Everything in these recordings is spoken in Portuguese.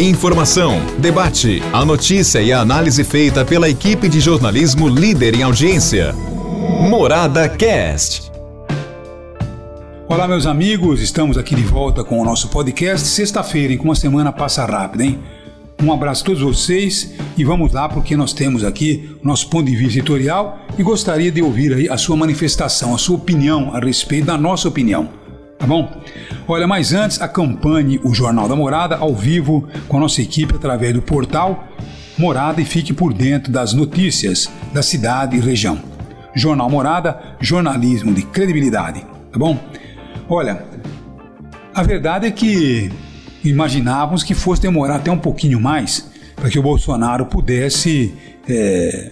Informação, debate, a notícia e a análise feita pela equipe de jornalismo líder em audiência. Morada Cast. Olá, meus amigos, estamos aqui de volta com o nosso podcast. Sexta-feira, em uma semana passa rápido, hein? Um abraço a todos vocês e vamos lá porque nós temos aqui nosso ponto de vista editorial e gostaria de ouvir aí a sua manifestação, a sua opinião a respeito da nossa opinião. Tá bom? Olha, mas antes, acompanhe o Jornal da Morada ao vivo com a nossa equipe através do portal Morada e fique por dentro das notícias da cidade e região. Jornal Morada, jornalismo de credibilidade, tá bom? Olha, a verdade é que imaginávamos que fosse demorar até um pouquinho mais para que o Bolsonaro pudesse é,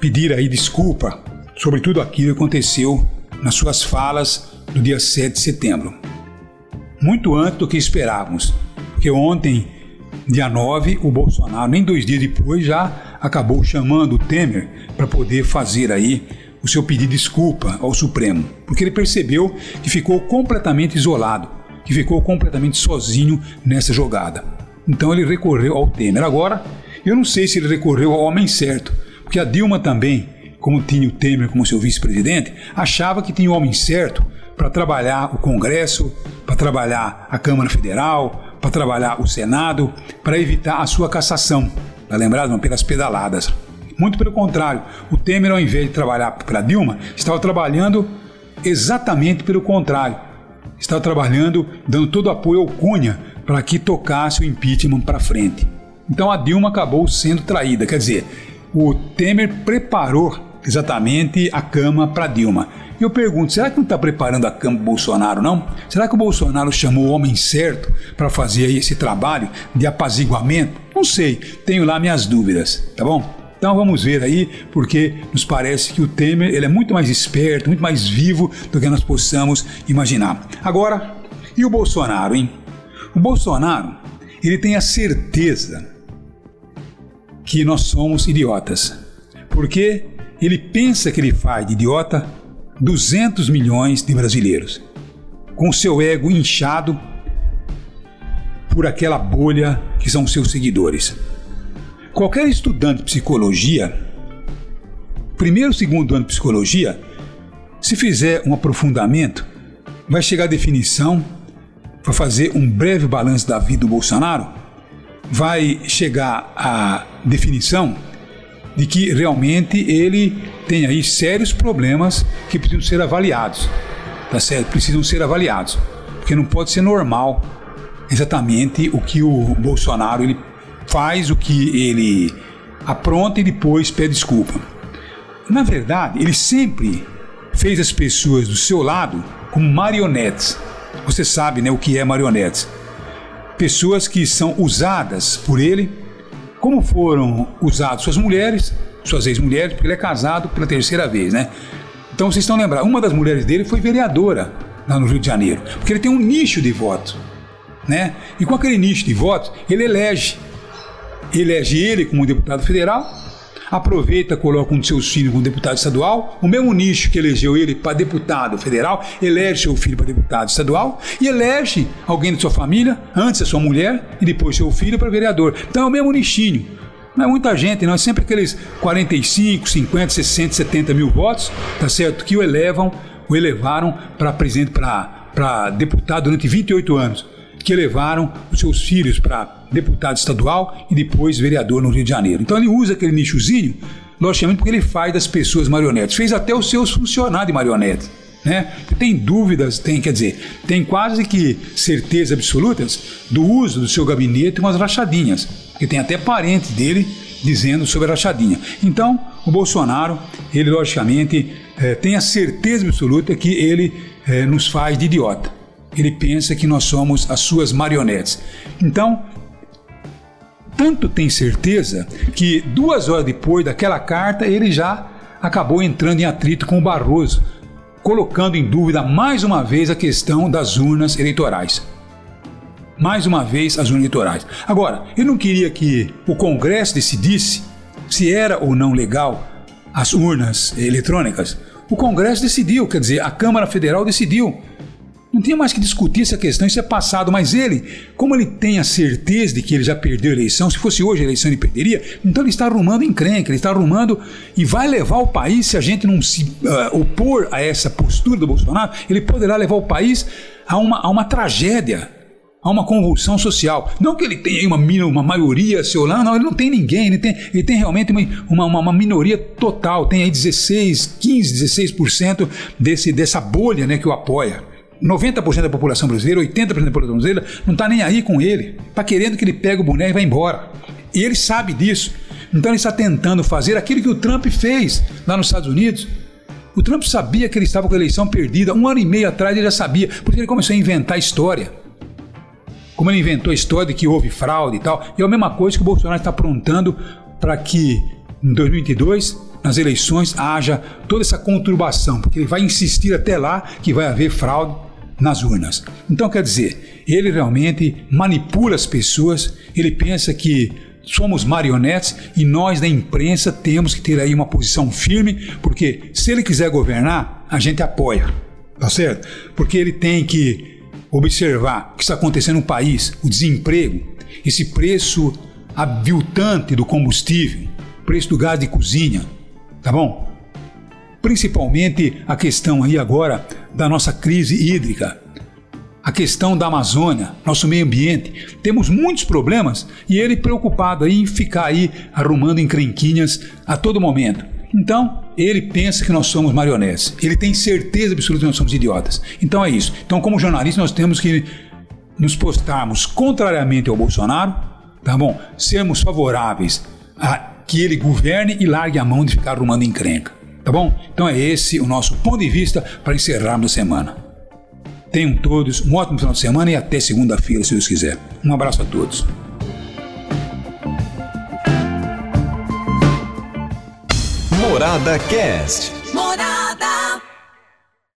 pedir aí desculpa sobre tudo aquilo que aconteceu nas suas falas no dia 7 de setembro muito antes do que esperávamos. Porque ontem, dia 9, o Bolsonaro, nem dois dias depois, já acabou chamando o Temer para poder fazer aí o seu pedido de desculpa ao Supremo, porque ele percebeu que ficou completamente isolado, que ficou completamente sozinho nessa jogada. Então ele recorreu ao Temer. Agora, eu não sei se ele recorreu ao homem certo, porque a Dilma também, como tinha o Temer como seu vice-presidente, achava que tinha o homem certo para trabalhar o Congresso, para trabalhar a Câmara Federal, para trabalhar o Senado, para evitar a sua cassação, tá lembrado? Pelas pedaladas. Muito pelo contrário, o Temer, ao invés de trabalhar para Dilma, estava trabalhando exatamente pelo contrário. Estava trabalhando, dando todo apoio ao Cunha para que tocasse o impeachment para frente. Então a Dilma acabou sendo traída, quer dizer, o Temer preparou exatamente a cama para Dilma. E eu pergunto, será que não está preparando a cama Bolsonaro, não? Será que o Bolsonaro chamou o homem certo para fazer esse trabalho de apaziguamento? Não sei, tenho lá minhas dúvidas, tá bom? Então vamos ver aí, porque nos parece que o Temer ele é muito mais esperto, muito mais vivo do que nós possamos imaginar. Agora, e o Bolsonaro, hein? O Bolsonaro, ele tem a certeza que nós somos idiotas. Porque ele pensa que ele faz de idiota 200 milhões de brasileiros, com seu ego inchado por aquela bolha que são seus seguidores. Qualquer estudante de psicologia, primeiro ou segundo ano de psicologia, se fizer um aprofundamento, vai chegar à definição, vai fazer um breve balanço da vida do Bolsonaro, vai chegar à definição de que realmente ele tem aí sérios problemas que precisam ser avaliados. Tá certo? Precisam ser avaliados. Porque não pode ser normal exatamente o que o Bolsonaro ele faz, o que ele apronta e depois pede desculpa. Na verdade, ele sempre fez as pessoas do seu lado como marionetes. Você sabe né, o que é marionetes. Pessoas que são usadas por ele, como foram usadas suas mulheres, suas ex-mulheres, porque ele é casado pela terceira vez, né? Então vocês estão lembrando, uma das mulheres dele foi vereadora lá no Rio de Janeiro, porque ele tem um nicho de votos, né? E com aquele nicho de votos, ele elege. Elege ele como deputado federal, aproveita, coloca um de seus filhos como deputado estadual, o mesmo nicho que elegeu ele para deputado federal, elege seu filho para deputado estadual e elege alguém da sua família, antes a sua mulher e depois seu filho para vereador. Então é o mesmo nichinho. Não é muita gente, não. É sempre aqueles 45, 50, 60, 70 mil votos, tá certo? Que o elevam, o elevaram para presidente, para deputado durante 28 anos. Que elevaram os seus filhos para deputado estadual e depois vereador no Rio de Janeiro. Então ele usa aquele nichozinho, logicamente, porque ele faz das pessoas marionetes. Fez até os seus funcionários de marionetes. Né? Tem dúvidas, tem, quer dizer, tem quase que certeza absolutas do uso do seu gabinete com as rachadinhas porque tem até parente dele dizendo sobre a rachadinha. Então, o Bolsonaro, ele logicamente é, tem a certeza absoluta que ele é, nos faz de idiota. Ele pensa que nós somos as suas marionetes. Então, tanto tem certeza que duas horas depois daquela carta ele já acabou entrando em atrito com o Barroso, colocando em dúvida mais uma vez a questão das urnas eleitorais mais uma vez as eleitorais. Agora, eu não queria que o Congresso decidisse se era ou não legal as urnas eletrônicas. O Congresso decidiu, quer dizer, a Câmara Federal decidiu. Não tinha mais que discutir essa questão, isso é passado. Mas ele, como ele tem a certeza de que ele já perdeu a eleição, se fosse hoje a eleição ele perderia, então ele está arrumando encrenca, ele está arrumando e vai levar o país, se a gente não se uh, opor a essa postura do Bolsonaro, ele poderá levar o país a uma, a uma tragédia a uma convulsão social. Não que ele tenha uma, uma maioria seu lá, não, ele não tem ninguém, ele tem, ele tem realmente uma, uma, uma minoria total, tem aí 16, 15, 16% desse, dessa bolha né, que o apoia. 90% da população brasileira, 80% da população brasileira não está nem aí com ele, está querendo que ele pegue o boneco e vá embora. E ele sabe disso. Então ele está tentando fazer aquilo que o Trump fez lá nos Estados Unidos. O Trump sabia que ele estava com a eleição perdida. Um ano e meio atrás ele já sabia, porque ele começou a inventar história como ele inventou a história de que houve fraude e tal, e é a mesma coisa que o Bolsonaro está aprontando para que em 2022, nas eleições, haja toda essa conturbação, porque ele vai insistir até lá que vai haver fraude nas urnas. Então, quer dizer, ele realmente manipula as pessoas, ele pensa que somos marionetes e nós da imprensa temos que ter aí uma posição firme, porque se ele quiser governar, a gente apoia, tá certo? Porque ele tem que observar o que está acontecendo no país, o desemprego, esse preço aviltante do combustível, preço do gás de cozinha, tá bom? Principalmente a questão aí agora da nossa crise hídrica, a questão da Amazônia, nosso meio ambiente. Temos muitos problemas e ele preocupado aí em ficar aí arrumando encrenquinhas a todo momento. Então, ele pensa que nós somos marionetes. Ele tem certeza absoluta que nós somos idiotas. Então é isso. Então, como jornalistas, nós temos que nos postarmos contrariamente ao Bolsonaro, tá bom? Sermos favoráveis a que ele governe e largue a mão de ficar arrumando encrenca. Tá bom? Então é esse o nosso ponto de vista para encerrarmos a semana. Tenham todos um ótimo final de semana e até segunda-feira, se Deus quiser. Um abraço a todos. Morada Cast. Morada.